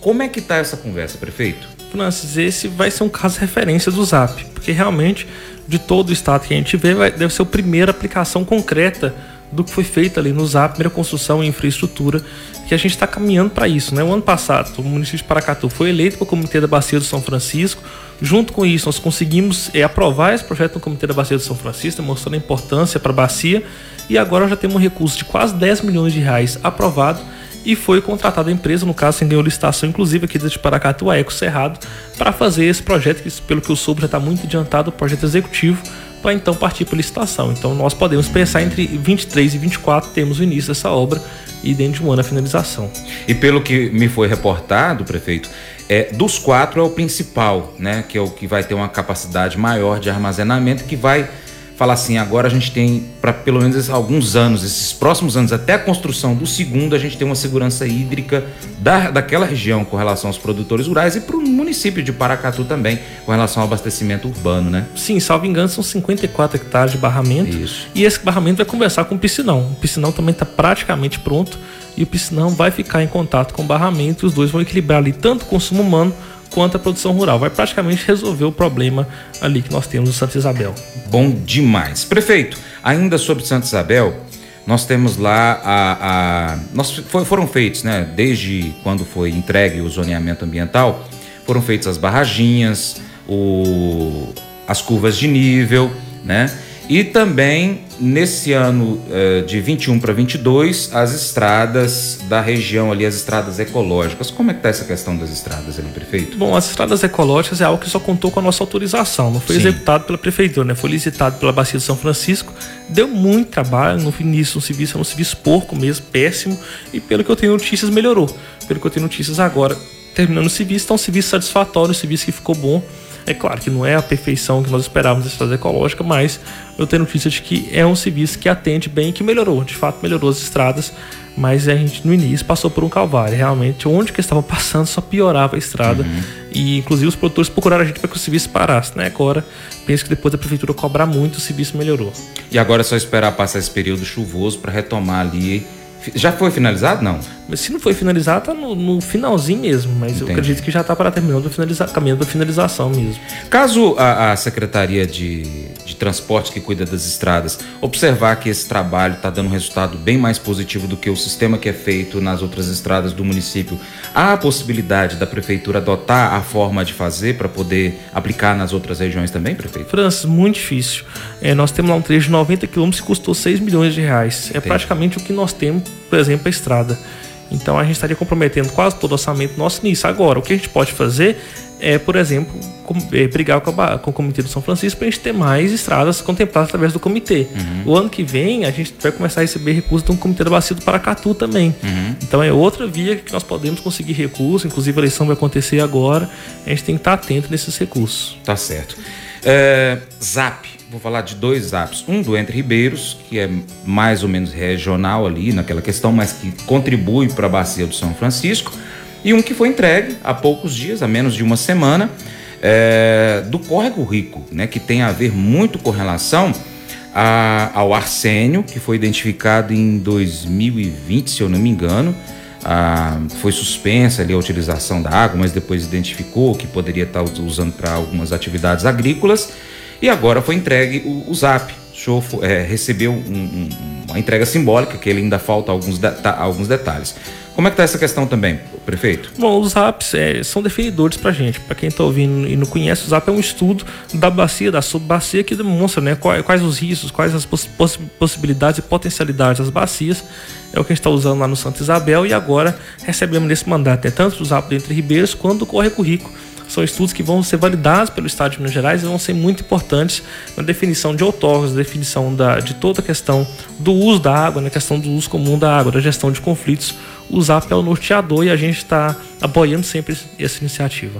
Como é que está essa conversa, prefeito? Francis, esse vai ser um caso referência do ZAP, porque realmente de todo o estado que a gente vê, vai, deve ser a primeira aplicação concreta do que foi feito ali no ZAP, primeira construção e infraestrutura, que a gente está caminhando para isso. Né? O ano passado, o município de Paracatu foi eleito para o Comitê da Bacia do São Francisco. Junto com isso, nós conseguimos é, aprovar esse projeto no Comitê da Bacia do São Francisco, mostrando a importância para a bacia. E agora já temos um recurso de quase 10 milhões de reais aprovado e foi contratada a empresa, no caso, sem ganhou licitação, inclusive aqui de Paracatu, a Eco Cerrado, para fazer esse projeto, que pelo que eu soube já está muito adiantado, o projeto executivo, para então partir para licitação. Então nós podemos pensar entre 23 e 24 temos o início dessa obra e dentro de um ano a finalização. E pelo que me foi reportado, prefeito, é, dos quatro é o principal, né? Que é o que vai ter uma capacidade maior de armazenamento, que vai fala assim, agora a gente tem para pelo menos alguns anos, esses próximos anos, até a construção do segundo, a gente tem uma segurança hídrica da, daquela região com relação aos produtores rurais e para o município de Paracatu também, com relação ao abastecimento urbano, né? Sim, salvo engano, são 54 hectares de barramento. Isso. E esse barramento vai conversar com o piscinão. O piscinão também está praticamente pronto e o piscinão vai ficar em contato com o barramento e os dois vão equilibrar ali tanto o consumo humano quanto a produção rural. Vai praticamente resolver o problema ali que nós temos no Santa Isabel. Bom demais. Prefeito, ainda sobre Santa Isabel, nós temos lá a. a nós, foi, foram feitos, né? Desde quando foi entregue o zoneamento ambiental, foram feitas as barraginhas, o, as curvas de nível, né? E também nesse ano uh, de 21 para 22, as estradas da região ali, as estradas ecológicas. Como é que está essa questão das estradas ali, prefeito? Bom, as estradas ecológicas é algo que só contou com a nossa autorização, não foi Sim. executado pela prefeitura, né? Foi licitado pela Bacia de São Francisco, deu muito trabalho, no início um serviço era um serviço porco mesmo, péssimo, e pelo que eu tenho notícias melhorou. Pelo que eu tenho notícias agora, terminando o serviço, está um serviço satisfatório, um serviço que ficou bom é claro que não é a perfeição que nós esperávamos da estrada ecológica, mas eu tenho notícia de que é um serviço que atende bem, que melhorou, de fato melhorou as estradas, mas a gente no início passou por um calvário. Realmente, onde que estava passando só piorava a estrada. Uhum. E inclusive os produtores procuraram a gente para que o serviço parasse, né? Agora, penso que depois da prefeitura cobrar muito, o serviço melhorou. E agora é só esperar passar esse período chuvoso para retomar ali já foi finalizado, não? Se não foi finalizado, tá no, no finalzinho mesmo, mas Entendi. eu acredito que já está para terminar finalizar, caminhando para finalização mesmo. Caso a, a Secretaria de, de Transportes que cuida das estradas observar que esse trabalho está dando um resultado bem mais positivo do que o sistema que é feito nas outras estradas do município, há a possibilidade da prefeitura adotar a forma de fazer para poder aplicar nas outras regiões também, prefeito? Francis, muito difícil. É, nós temos lá um trecho de 90 quilômetros que custou 6 milhões de reais. É Entendi. praticamente o que nós temos por exemplo, a estrada. Então a gente estaria comprometendo quase todo o orçamento nosso nisso. Agora, o que a gente pode fazer é, por exemplo, com, é, brigar com, a, com, o Comitê do São Francisco para a gente ter mais estradas contempladas através do comitê. Uhum. O ano que vem a gente vai começar a receber recursos do Comitê da Bacia do Paracatu também. Uhum. Então é outra via que nós podemos conseguir recursos, inclusive a eleição vai acontecer agora. A gente tem que estar atento nesses recursos. Tá certo. É, Zap vou falar de dois zaps. Um do Entre Ribeiros, que é mais ou menos regional ali naquela questão, mas que contribui para a bacia do São Francisco. E um que foi entregue há poucos dias, há menos de uma semana, é, do Córrego Rico, né, que tem a ver muito com relação a, ao arsênio, que foi identificado em 2020, se eu não me engano. Foi suspensa ali a utilização da água, mas depois identificou que poderia estar usando para algumas atividades agrícolas E agora foi entregue o, o ZAP. O é, recebeu um, um, uma entrega simbólica, que ele ainda falta alguns, de, alguns detalhes. Como é que está essa questão também, prefeito? Bom, os apps é, são definidores para gente. Para quem está ouvindo e não conhece, o ZAP é um estudo da bacia, da subbacia, que demonstra né, quais, quais os riscos, quais as poss possibilidades e potencialidades das bacias. É o que a gente está usando lá no Santa Isabel e agora recebemos nesse mandato né, tanto do ZAP Entre Ribeiros quanto do Corre Currico são estudos que vão ser validados pelo Estado de Minas Gerais e vão ser muito importantes na definição de outorgas, definição da, de toda a questão do uso da água, na questão do uso comum da água, da gestão de conflitos. O ZAP é o norteador e a gente está apoiando sempre essa iniciativa.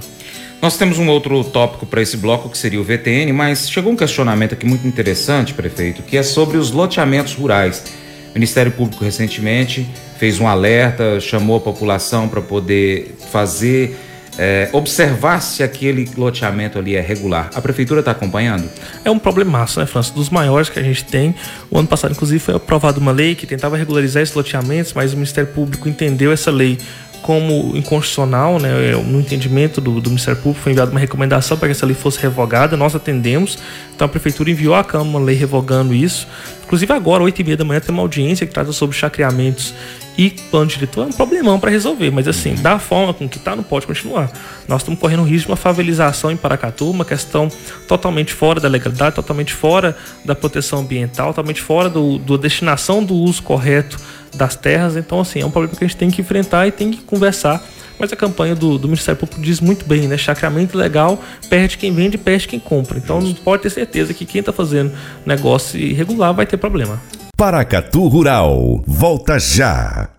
Nós temos um outro tópico para esse bloco que seria o VTN, mas chegou um questionamento aqui muito interessante, prefeito, que é sobre os loteamentos rurais. O Ministério Público recentemente fez um alerta, chamou a população para poder fazer é, observar se aquele loteamento ali é regular. A prefeitura está acompanhando? É um problemaço, né, França? Dos maiores que a gente tem. O ano passado, inclusive, foi aprovada uma lei que tentava regularizar esses loteamentos, mas o Ministério Público entendeu essa lei como inconstitucional, né, no entendimento do, do, Ministério Público, foi enviada uma recomendação para que essa lei fosse revogada, nós atendemos, então a Prefeitura enviou à Câmara uma lei revogando isso. Inclusive agora, 8 e meia da manhã, tem uma audiência que trata sobre chacreamentos e plano diretor é um problemão para resolver, mas assim, da forma com que está, não pode continuar. Nós estamos correndo risco de uma favelização em Paracatu, uma questão totalmente fora da legalidade, totalmente fora da proteção ambiental, totalmente fora do destinação do uso correto das terras. Então, assim, é um problema que a gente tem que enfrentar e tem que conversar. Mas a campanha do, do Ministério Público diz muito bem, né? Chacramento legal, perde quem vende, perde quem compra. Então, não pode ter certeza que quem está fazendo negócio irregular vai ter problema. Paracatu Rural, volta já.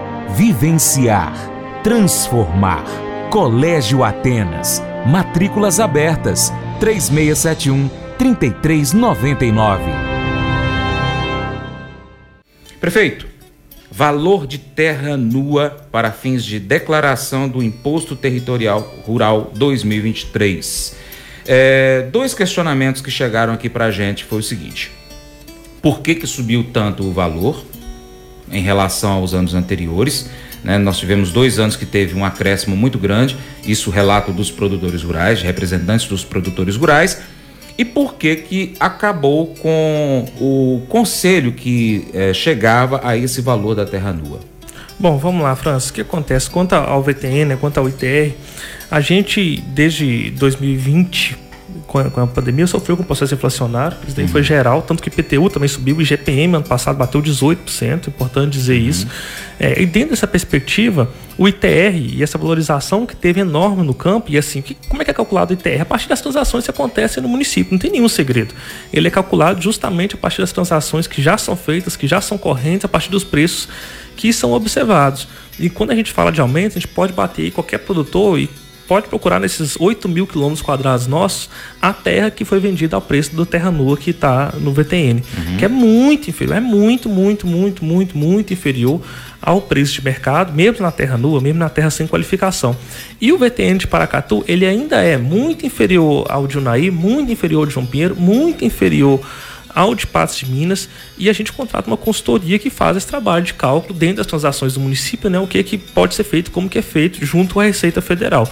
vivenciar, transformar. Colégio Atenas. Matrículas abertas. 3671 3399. Prefeito, valor de terra nua para fins de declaração do Imposto Territorial Rural 2023. É, dois questionamentos que chegaram aqui para a gente foi o seguinte: por que, que subiu tanto o valor em relação aos anos anteriores? Né? Nós tivemos dois anos que teve um acréscimo muito grande, isso relato dos produtores rurais, representantes dos produtores rurais e por que que acabou com o conselho que é, chegava a esse valor da terra nua? Bom, vamos lá, França. O que acontece? Quanto ao VTN, quanto ao ITR, a gente, desde 2020, com a, com a pandemia sofreu com o processo inflacionário, isso daí uhum. foi geral, tanto que o IPTU também subiu, o IGPM ano passado bateu 18%, importante dizer uhum. isso. É, e dentro dessa perspectiva, o ITR e essa valorização que teve enorme no campo, e assim, que, como é que é calculado o ITR? A partir das transações que acontecem no município, não tem nenhum segredo. Ele é calculado justamente a partir das transações que já são feitas, que já são correntes, a partir dos preços que são observados. E quando a gente fala de aumento, a gente pode bater aí qualquer produtor e pode procurar nesses 8 mil quilômetros quadrados nossos a terra que foi vendida ao preço do terra nua que está no VTN, uhum. que é muito inferior, é muito, muito, muito, muito, muito inferior ao preço de mercado, mesmo na terra nua, mesmo na terra sem qualificação. E o VTN de Paracatu, ele ainda é muito inferior ao de Unaí, muito inferior ao de João Pinheiro, muito inferior Patos de Minas e a gente contrata uma consultoria que faz esse trabalho de cálculo dentro das transações do município, né, o que, é que pode ser feito, como que é feito junto à Receita Federal.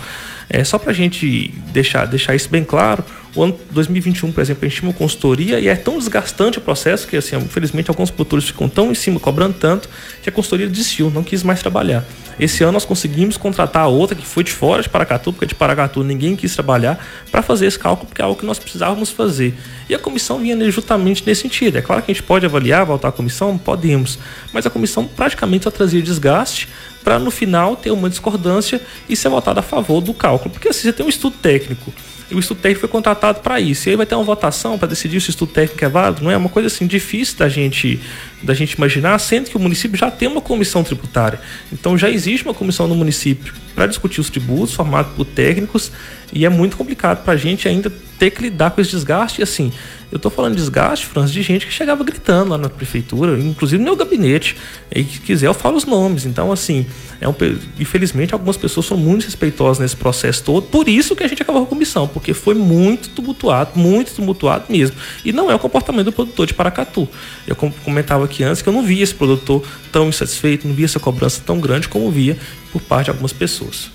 É, só para a gente deixar, deixar isso bem claro, o ano 2021, por exemplo, a gente tinha uma consultoria e é tão desgastante o processo que, assim, infelizmente, alguns produtores ficam tão em cima, cobrando tanto, que a consultoria desistiu, não quis mais trabalhar. Esse ano nós conseguimos contratar outra que foi de fora de Paracatu, porque de Paracatu ninguém quis trabalhar, para fazer esse cálculo, porque é algo que nós precisávamos fazer. E a comissão vinha justamente nesse sentido. É claro que a gente pode avaliar, voltar à comissão, podemos, mas a comissão praticamente só trazia desgaste para no final ter uma discordância e ser votada a favor do cálculo. Porque assim, você tem um estudo técnico E o estudo técnico foi contratado para isso. E aí vai ter uma votação para decidir se o estudo técnico é válido. Não é uma coisa assim difícil da gente, da gente imaginar, sendo que o município já tem uma comissão tributária. Então já existe uma comissão no município para discutir os tributos, formado por técnicos, e é muito complicado para a gente ainda ter que lidar com esse desgaste. E assim, eu estou falando de desgaste, Franz, de gente que chegava gritando lá na prefeitura, inclusive no meu gabinete. E que quiser, eu falo os nomes. Então, assim, é um, infelizmente, algumas pessoas são muito respeitosas nesse processo todo. Por isso que a gente acabou com a comissão, porque foi muito tumultuado, muito tumultuado mesmo. E não é o comportamento do produtor de Paracatu. Eu comentava aqui antes que eu não via esse produtor tão insatisfeito, não via essa cobrança tão grande como via por parte de algumas pessoas.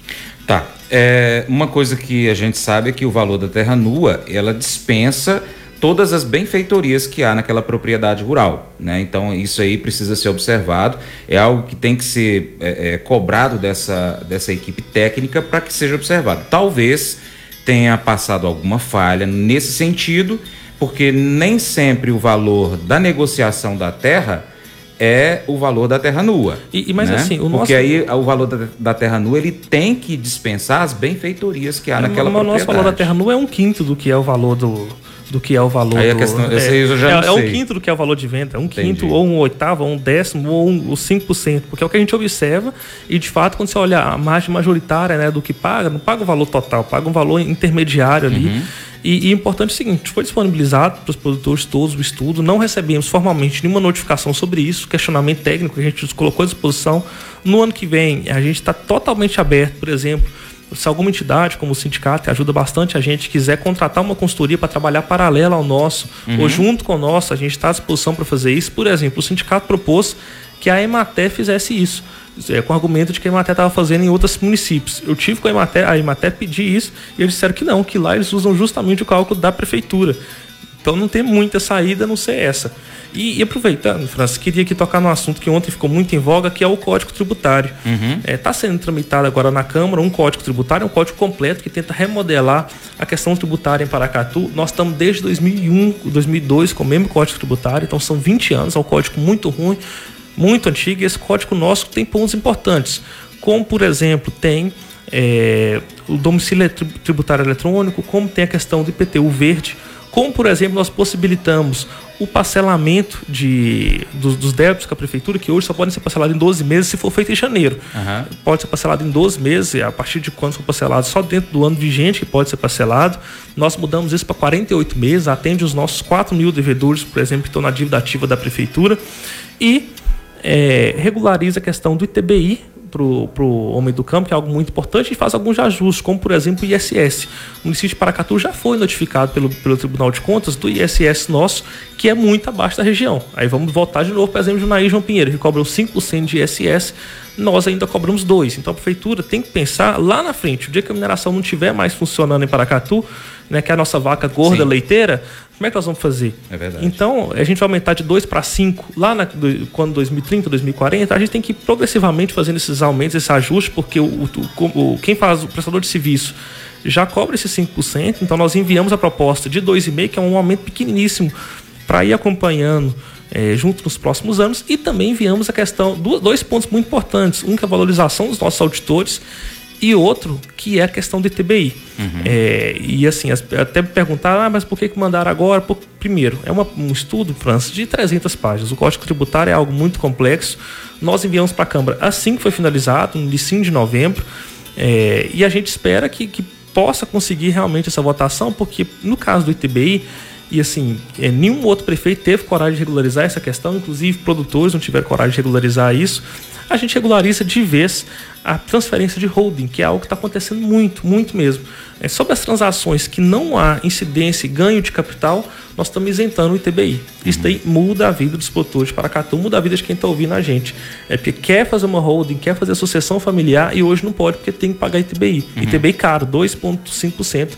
Tá. É, uma coisa que a gente sabe é que o valor da terra nua, ela dispensa todas as benfeitorias que há naquela propriedade rural. Né? Então, isso aí precisa ser observado, é algo que tem que ser é, é, cobrado dessa, dessa equipe técnica para que seja observado. Talvez tenha passado alguma falha nesse sentido, porque nem sempre o valor da negociação da terra é o valor da terra nua. E, mas né? assim, o Porque nosso... aí o valor da, da, terra nua ele tem que dispensar as benfeitorias que há naquela mas, propriedade. O nosso valor da terra nua é um quinto do que é o valor do, do que é o valor. Aí a questão, do, é, eu já é, é um quinto do que é o valor de venda, é um Entendi. quinto, ou um oitavo, ou um décimo, ou um, o 5%, porque é o que a gente observa, e de fato, quando você olha a margem majoritária né, do que paga, não paga o valor total, paga um valor intermediário ali. Uhum. E, e importante é o seguinte: foi disponibilizado para os produtores todos o estudo, não recebemos formalmente nenhuma notificação sobre isso, questionamento técnico que a gente colocou à disposição. No ano que vem, a gente está totalmente aberto, por exemplo se alguma entidade, como o sindicato, que ajuda bastante a gente, quiser contratar uma consultoria para trabalhar paralela ao nosso, uhum. ou junto com o nosso, a gente está à disposição para fazer isso. Por exemplo, o sindicato propôs que a Ematé fizesse isso, é, com o argumento de que a Ematé estava fazendo em outros municípios. Eu tive com a Ematé, a Ematé pedir isso, e eles disseram que não, que lá eles usam justamente o cálculo da prefeitura. Então não tem muita saída a não ser essa. E, e, aproveitando, Francis, queria aqui tocar no assunto que ontem ficou muito em voga, que é o Código Tributário. Está uhum. é, tá sendo tramitado agora na Câmara um Código Tributário, um código completo que tenta remodelar a questão tributária em Paracatu. Nós estamos desde 2001, 2002 com o mesmo Código Tributário, então são 20 anos, é um código muito ruim, muito antigo, e esse código nosso tem pontos importantes, como, por exemplo, tem é, o domicílio tributário eletrônico, como tem a questão do IPTU verde, como, por exemplo, nós possibilitamos o parcelamento de, dos, dos, débitos com a prefeitura, que hoje só podem ser parcelados em 12 meses se for feito em janeiro. Uhum. Pode ser parcelado em 12 meses, a partir de quando for parcelado, só dentro do ano vigente que pode ser parcelado. Nós mudamos isso para 48 meses, atende os nossos 4 mil devedores, por exemplo, que estão na dívida ativa da prefeitura. E é, regulariza a questão do ITBI, para o homem do campo, que é algo muito importante, e faz alguns ajustes, como por exemplo o ISS. O município de Paracatu já foi notificado pelo, pelo Tribunal de Contas do ISS nosso, que é muito abaixo da região. Aí vamos voltar de novo, por exemplo, Junaí João Pinheiro, que cobra 5% de ISS, nós ainda cobramos 2%. Então a prefeitura tem que pensar lá na frente, o dia que a mineração não estiver mais funcionando em Paracatu, né, que é a nossa vaca gorda Sim. leiteira, como é que nós vamos fazer? É verdade. Então, a gente vai aumentar de 2 para 5 lá na, do, quando 2030, 2040, a gente tem que ir progressivamente fazendo esses aumentos, esse ajuste, porque o, o, o quem faz o prestador de serviço já cobra esses 5%, então nós enviamos a proposta de 2,5%, que é um aumento pequeniníssimo, para ir acompanhando é, junto nos próximos anos, e também enviamos a questão, dois pontos muito importantes, um que é a valorização dos nossos auditores, e outro que é a questão do ITBI. Uhum. É, e assim, até me perguntaram, ah, mas por que, que mandaram agora? Por, primeiro, é uma, um estudo, França, de 300 páginas. O Código Tributário é algo muito complexo. Nós enviamos para a Câmara assim que foi finalizado, no início de novembro, é, e a gente espera que, que possa conseguir realmente essa votação, porque no caso do ITBI, e assim, é, nenhum outro prefeito teve coragem de regularizar essa questão, inclusive produtores não tiveram coragem de regularizar isso a gente regulariza de vez a transferência de holding, que é algo que está acontecendo muito, muito mesmo. É, sobre as transações que não há incidência e ganho de capital, nós estamos isentando o ITBI. Isso daí muda a vida dos produtores de Paracatu, muda a vida de quem está ouvindo a gente. É porque quer fazer uma holding, quer fazer sucessão familiar e hoje não pode porque tem que pagar ITBI. Uhum. ITBI caro, 2,5%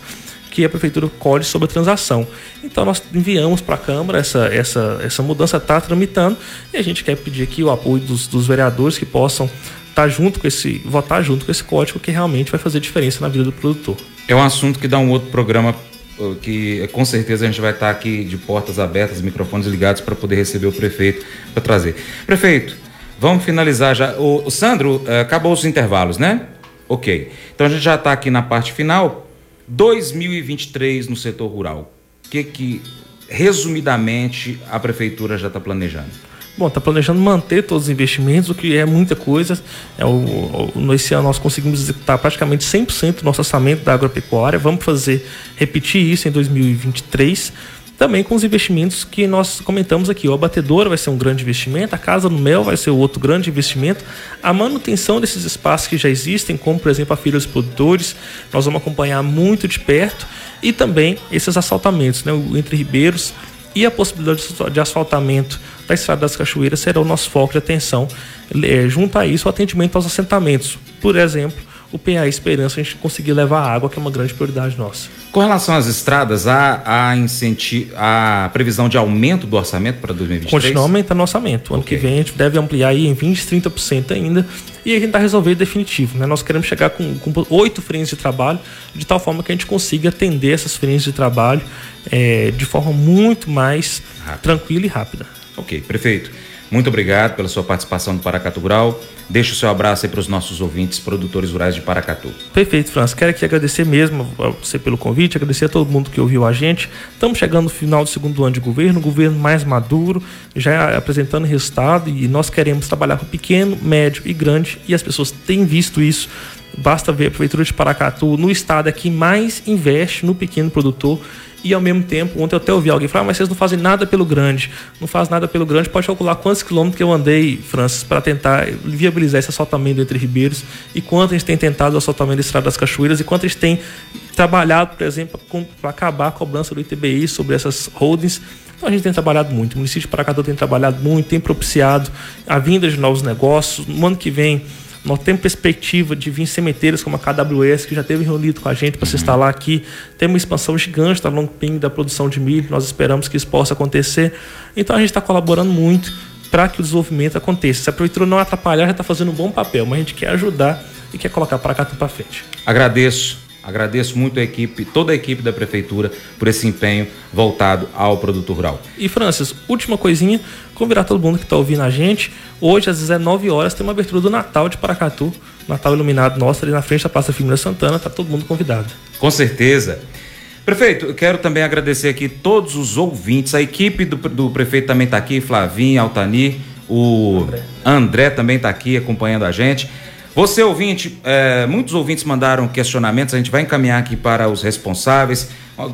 que a prefeitura colhe sobre a transação. Então nós enviamos para a Câmara essa, essa, essa mudança, está tramitando, e a gente quer pedir aqui o apoio dos, dos vereadores que possam estar tá junto com esse, votar junto com esse código que realmente vai fazer diferença na vida do produtor. É um assunto que dá um outro programa que com certeza a gente vai estar aqui de portas abertas, microfones ligados para poder receber o prefeito para trazer. Prefeito, vamos finalizar já. O, o Sandro, eh, acabou os intervalos, né? Ok. Então a gente já está aqui na parte final. 2023 no setor rural. O que que, resumidamente, a prefeitura já está planejando? Bom, está planejando manter todos os investimentos, o que é muita coisa. É o, o, esse ano nós conseguimos executar praticamente 100% do nosso orçamento da agropecuária. Vamos fazer, repetir isso em 2023 também com os investimentos que nós comentamos aqui. O abatedor vai ser um grande investimento, a Casa do Mel vai ser outro grande investimento, a manutenção desses espaços que já existem, como por exemplo a Filha dos Produtores, nós vamos acompanhar muito de perto, e também esses assaltamentos, né, entre ribeiros e a possibilidade de asfaltamento da Estrada das Cachoeiras será o nosso foco de atenção. É, junto a isso, o atendimento aos assentamentos. Por exemplo, o PA Esperança a gente conseguir levar água, que é uma grande prioridade nossa. Com relação às estradas, há, há, incenti a previsão de aumento do orçamento para 2023? Continua aumentando o orçamento. Ano okay. que vem a gente deve ampliar aí em 20%, 30% ainda. E a gente está resolvendo definitivo. Né? Nós queremos chegar com oito frentes de trabalho, de tal forma que a gente consiga atender essas frentes de trabalho é, de forma muito mais Rápido. tranquila e rápida. Ok, prefeito. Muito obrigado pela sua participação no Paracatu Rural. Deixa o seu abraço aí para os nossos ouvintes, produtores rurais de Paracatu. Perfeito, França. Quero aqui agradecer mesmo a você pelo convite, agradecer a todo mundo que ouviu a gente. Estamos chegando no final do segundo ano de governo, governo mais maduro, já apresentando resultado e nós queremos trabalhar com pequeno, médio e grande e as pessoas têm visto isso. Basta ver a Prefeitura de Paracatu no estado é que mais investe no pequeno produtor e ao mesmo tempo, ontem eu até ouvi alguém falar, ah, mas vocês não fazem nada pelo grande, não faz nada pelo grande, pode calcular quantos quilômetros que eu andei, Francis, para tentar viabilizar esse assaltamento entre ribeiros e quanto a gente tem tentado o assaltamento da Estrada das Cachoeiras e quanto a gente tem trabalhado, por exemplo, para acabar a cobrança do ITBI sobre essas holdings. Então a gente tem trabalhado muito, o município de Paracatu tem trabalhado muito, tem propiciado a vinda de novos negócios. No ano que vem, nós temos perspectiva de vir cemiteiros como a KWS, que já teve reunido com a gente para uhum. se instalar aqui. Temos uma expansão gigante da Longping, da produção de milho. Nós esperamos que isso possa acontecer. Então a gente está colaborando muito para que o desenvolvimento aconteça. Se a prefeitura não atrapalhar, já está fazendo um bom papel, mas a gente quer ajudar e quer colocar para cá para frente. Agradeço Agradeço muito a equipe, toda a equipe da prefeitura por esse empenho voltado ao produto rural. E Francis, última coisinha, convidar todo mundo que está ouvindo a gente. Hoje às 19 horas tem uma abertura do Natal de Paracatu, Natal iluminado nosso ali na frente da Praça Firmina Santana, tá todo mundo convidado. Com certeza. Prefeito, eu quero também agradecer aqui todos os ouvintes, a equipe do, do prefeito também está aqui, Flavinho, Altani, o André, André também está aqui acompanhando a gente. Você, ouvinte, é, muitos ouvintes mandaram questionamentos, a gente vai encaminhar aqui para os responsáveis,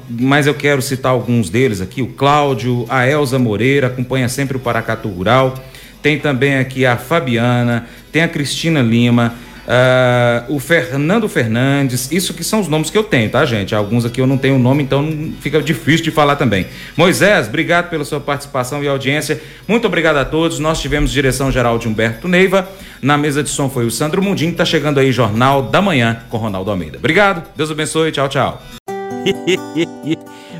mas eu quero citar alguns deles aqui. O Cláudio, a Elza Moreira, acompanha sempre o Paracatu Rural. Tem também aqui a Fabiana, tem a Cristina Lima, Uh, o Fernando Fernandes, isso que são os nomes que eu tenho, tá, gente? Alguns aqui eu não tenho nome, então fica difícil de falar também. Moisés, obrigado pela sua participação e audiência. Muito obrigado a todos. Nós tivemos direção geral de Humberto Neiva. Na mesa de som foi o Sandro Mundinho. Tá chegando aí Jornal da Manhã com Ronaldo Almeida. Obrigado, Deus abençoe. Tchau, tchau.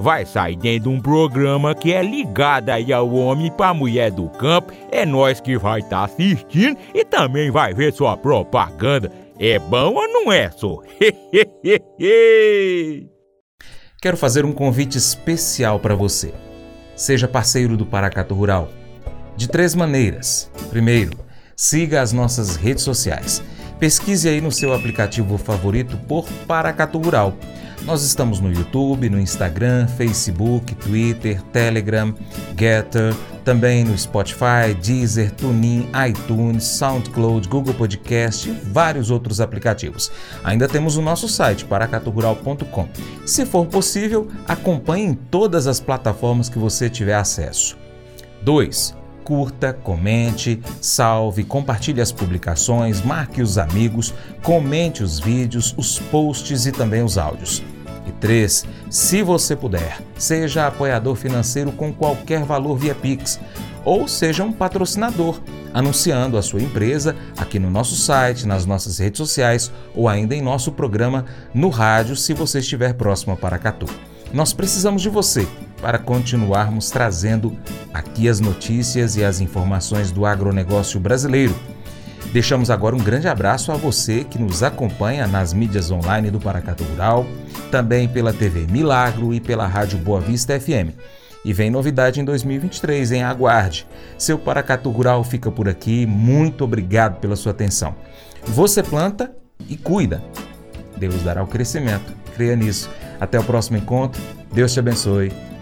vai sair dentro de um programa que é ligado aí ao homem para mulher do campo. É nós que vai estar tá assistindo e também vai ver sua propaganda. É bom ou não é, só? Quero fazer um convite especial para você. Seja parceiro do Paracato Rural. De três maneiras. Primeiro, siga as nossas redes sociais. Pesquise aí no seu aplicativo favorito por Paracato Rural. Nós estamos no YouTube, no Instagram, Facebook, Twitter, Telegram, Getter, também no Spotify, Deezer, TuneIn, iTunes, SoundCloud, Google Podcast e vários outros aplicativos. Ainda temos o nosso site, paracatugural.com. Se for possível, acompanhe em todas as plataformas que você tiver acesso. 2. Curta, comente, salve, compartilhe as publicações, marque os amigos, comente os vídeos, os posts e também os áudios. E 3. Se você puder, seja apoiador financeiro com qualquer valor via Pix ou seja um patrocinador. anunciando a sua empresa aqui no nosso site, nas nossas redes sociais ou ainda em nosso programa no rádio, se você estiver próximo a Paracatu. Nós precisamos de você para continuarmos trazendo aqui as notícias e as informações do agronegócio brasileiro. Deixamos agora um grande abraço a você que nos acompanha nas mídias online do Paracatu Rural, também pela TV Milagro e pela Rádio Boa Vista FM. E vem novidade em 2023, em aguarde. Seu Paracatu Rural fica por aqui. Muito obrigado pela sua atenção. Você planta e cuida. Deus dará o crescimento. Creia nisso. Até o próximo encontro. Deus te abençoe.